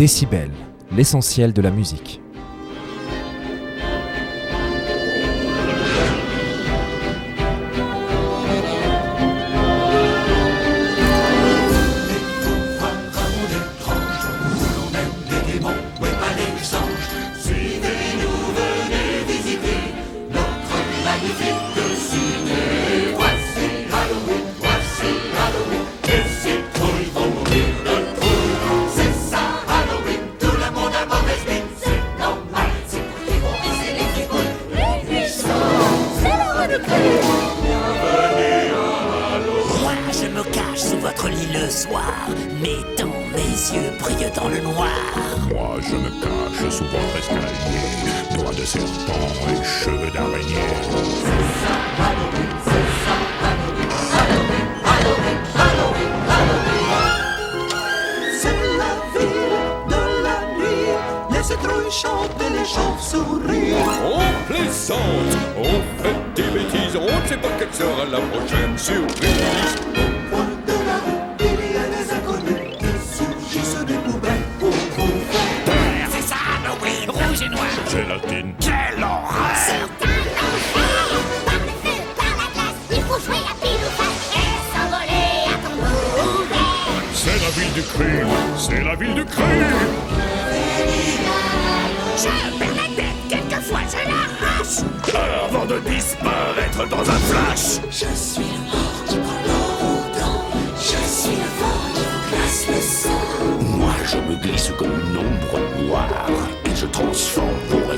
Décibel, l'essentiel de la musique. Le soir, mes dents, mes yeux brillent dans le noir. Moi, je me cache sous votre escalier, doigts de serpent et cheveux d'araignée. C'est la ville de la nuit, les citrouilles chantent et les chauves-souris. On plaisante, on fait des bêtises, on ne sait pas quelle sera la prochaine surprise.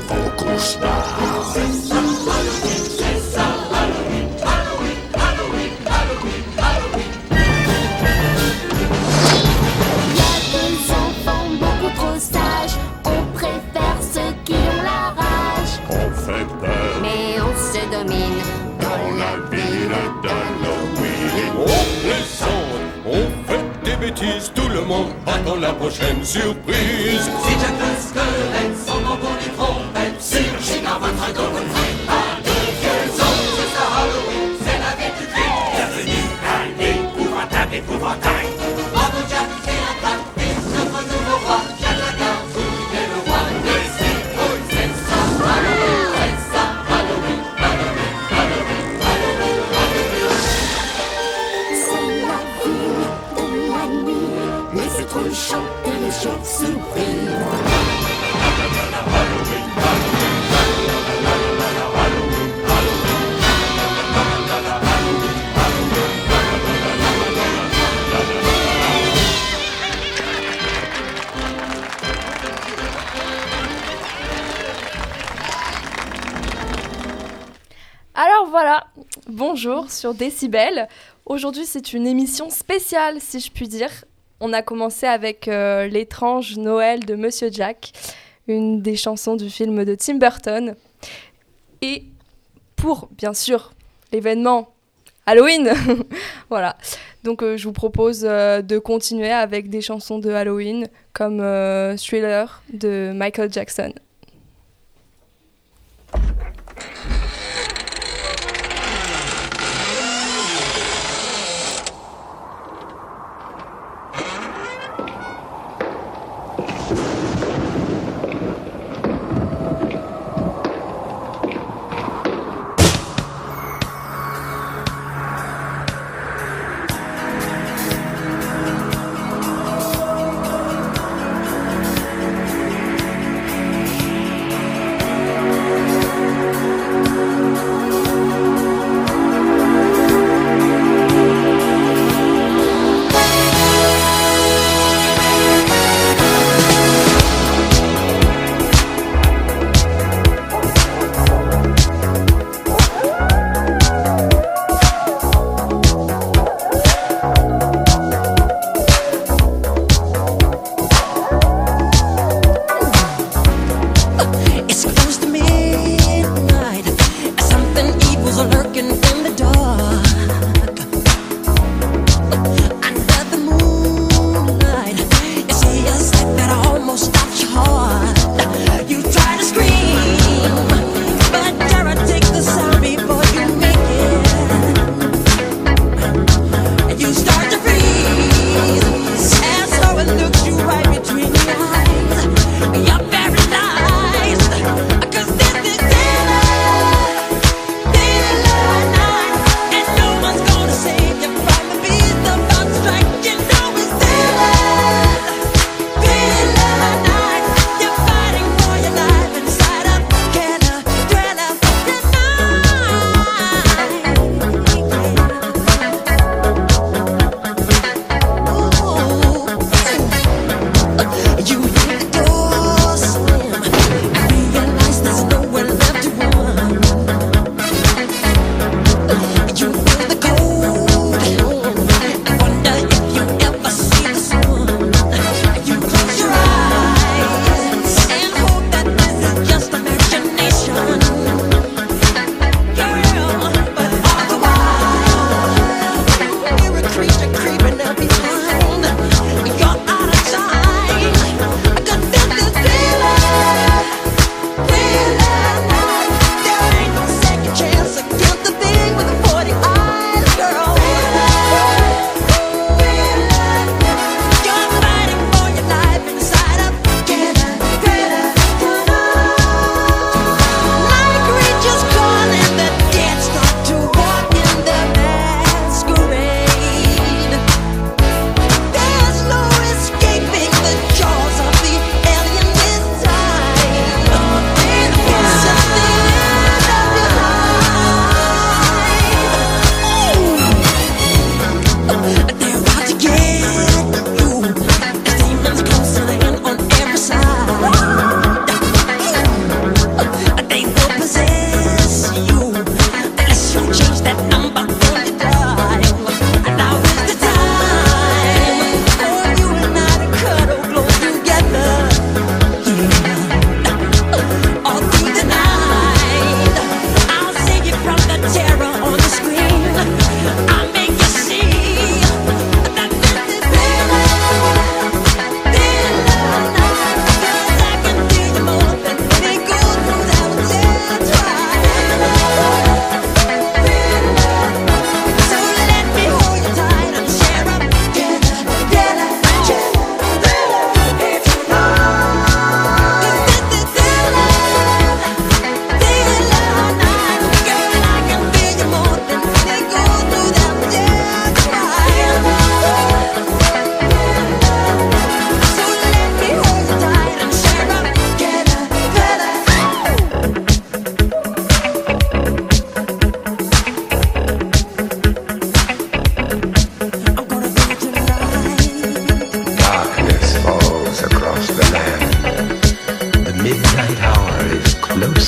Transforme vos rêves en cauchemars. Y a enfants beaucoup trop sages, on préfère ceux qui ont la rage. On fait peur Mais on se domine dans la ville d'Halloween. On plaisante, on fait des bêtises, tout le monde attend la prochaine surprise. Voilà, bonjour sur Décibel. Aujourd'hui c'est une émission spéciale si je puis dire. On a commencé avec euh, l'étrange Noël de Monsieur Jack, une des chansons du film de Tim Burton. Et pour bien sûr l'événement Halloween, voilà. Donc euh, je vous propose euh, de continuer avec des chansons de Halloween comme Thriller de Michael Jackson.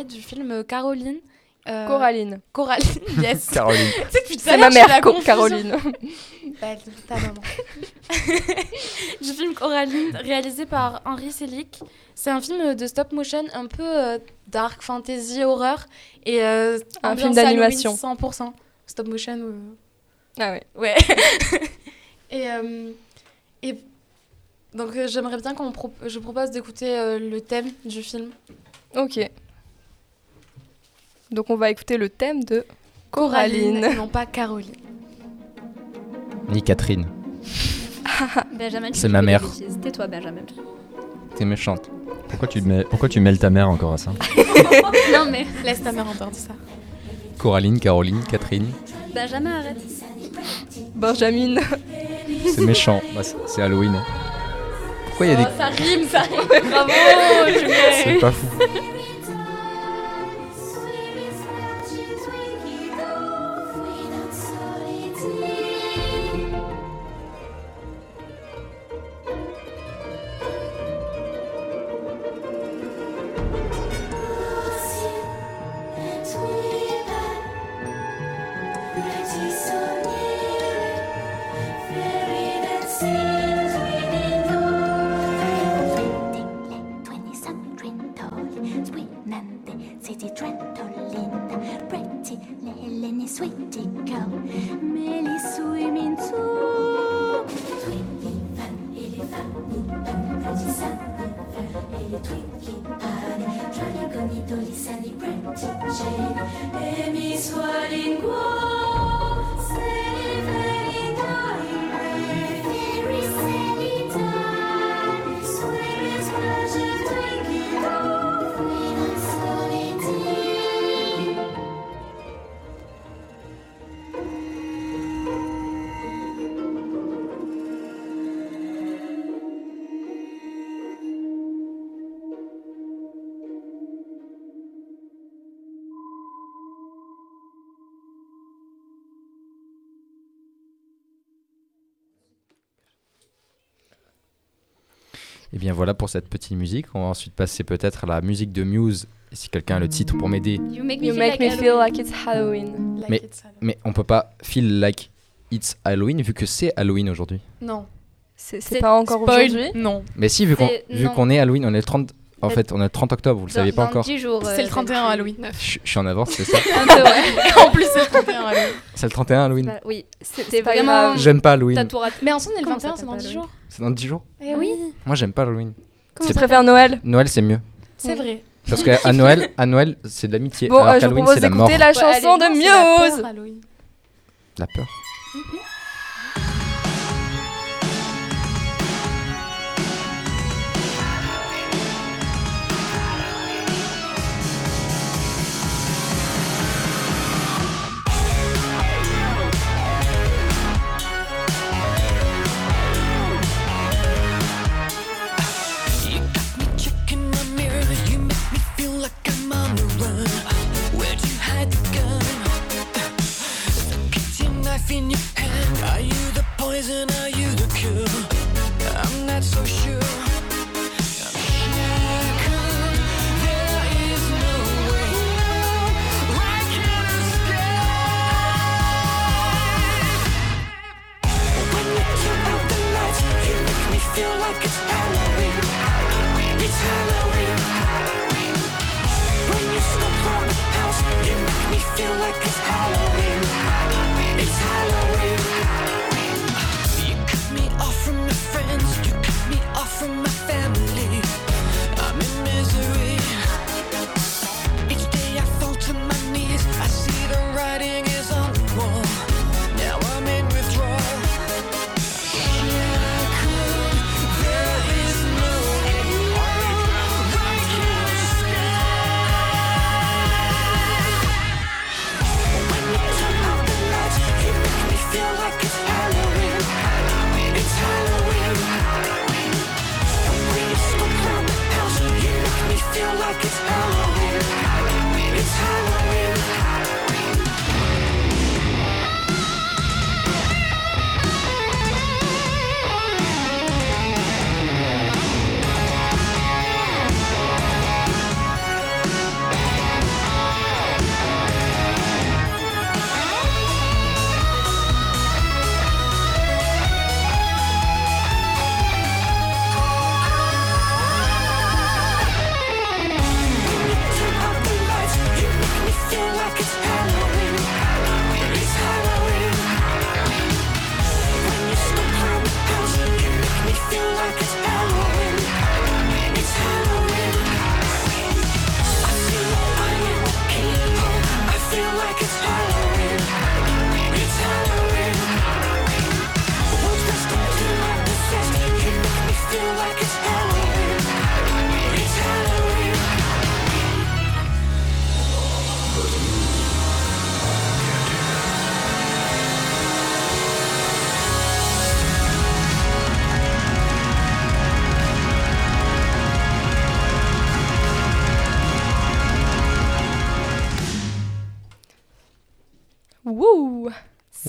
Parler du film Caroline. Euh, Coraline. Coraline, yes. Caroline. C'est ma mère, Co-. Caroline. Bah, ta maman. du film Coraline, réalisé par Henri Selick. C'est un film de stop motion un peu euh, dark, fantasy, horreur. Et euh, Un film d'animation. Halloween 100%. Stop motion. euh, Ah ouais. Ouais. et, euh, et donc euh, j'aimerais bien qu'on pro- je propose d'écouter euh, le thème du film. Ok. Donc on va écouter le thème de Coraline, Coraline. non pas Caroline. Ni Catherine. Benjamin, tu C'est ma mère. Tais-toi, Benjamin. T'es méchante. Pourquoi tu, mets, pourquoi tu mêles ta mère encore à ça non mais laisse ta mère entendre ça. Coraline, Caroline, Catherine. Benjamin, arrête. Benjamin. C'est méchant. Bah, c'est- Halloween. Pourquoi il y a des. Oh, ça rime, ça rime. Bravo, C'est pas fou. Et bien voilà pour cette petite musique. On va ensuite passer peut-être à la musique de Muse. Et si quelqu'un a le titre pour m'aider. You make me You feel make like me feel Halloween. like it's Halloween. Like Mais, it's Halloween. mais on peut pas feel like it's Halloween vu que c'est Halloween aujourd'hui. Non. C'est pas encore aujourd'hui? Non. Mais si, vu qu'on est Halloween, on est le 30. En Euh, fait, on est le 30 octobre, vous le Dans- saviez pas encore 10 jours. C'est euh, le 31 donc, Halloween. je, je suis en avance, c'est ça en plus, c'est le 31 Halloween. C'est le 31 Halloween oui, C'est vraiment. J'aime pas Halloween. T'as tout raté. Mais ensemble, on est le Comment ça 21, c'est dans s'appelle, 10 oui jours. C'est dans 10 jours Eh oui. Moi, j'aime pas Halloween. Tu préfères Noël Noël, c'est mieux. C'est vrai. Parce qu'à Noël, à Noël c'est de l'amitié. Bon, alors euh, je vous propose c'est la mort. d'écouter la Ouais, chanson allez, de la peur, Muse. Halloween. La peur.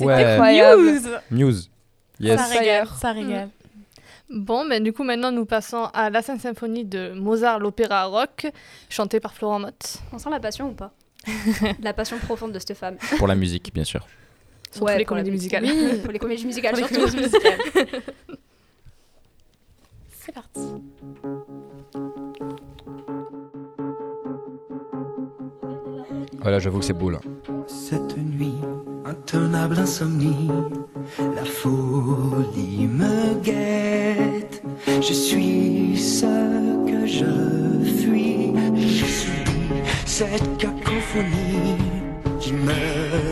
C'était Ouais. incroyable. News. News. Yes. Ça régale, ça régale. Bon, ben du coup, maintenant, nous passons à la Sainte Symphonie de Mozart, l'opéra rock, chanté par Florent Mott. On sent la passion ou pas La passion profonde de cette femme. Pour la musique, bien sûr. Surtout Ouais, les comédies musicales. Oui, pour les comédies musicales Pour les surtout. comédies musicales. C'est parti. Voilà, j'avoue que c'est beau là. Cette nuit, intenable insomnie, la folie me guette. Je suis ce que je fuis. Je suis cette cacophonie qui me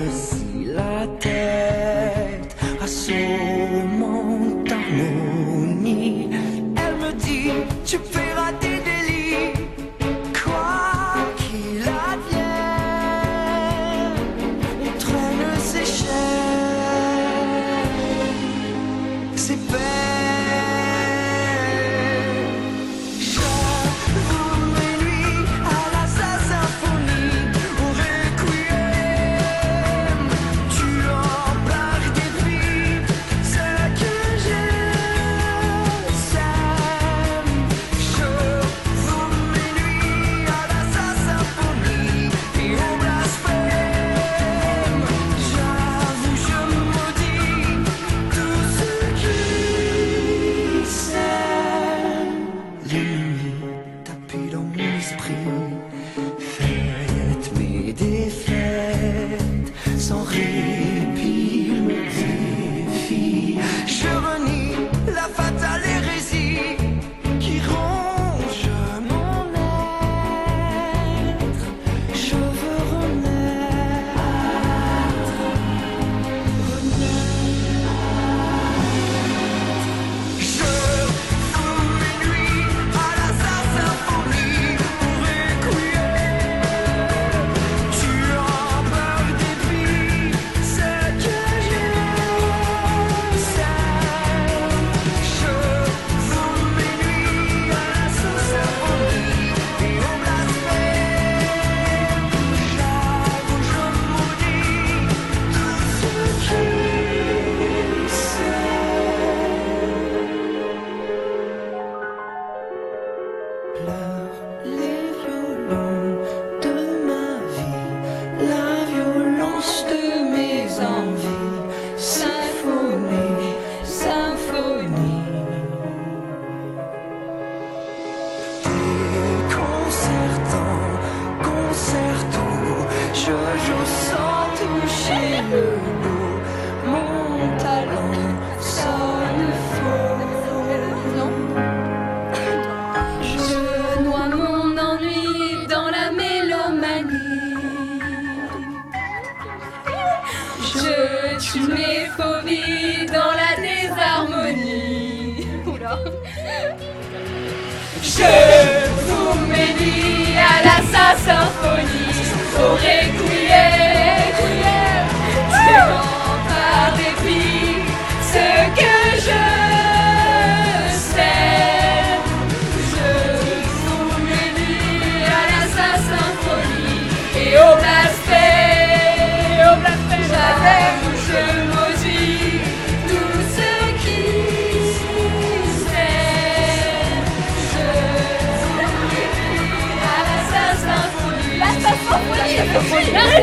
tue mes phobies dans la désharmonie. Je fous mes nuits à la sa symphonie.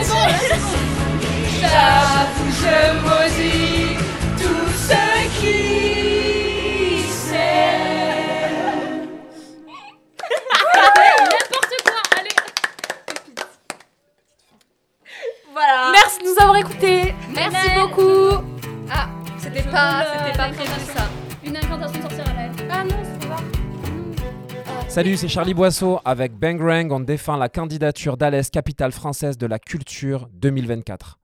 Symphonie, c'est bon, Salut, c'est Charlie Boisseau. Avec Bangrang, on défend la candidature d'Alès, capitale française de la culture 2024.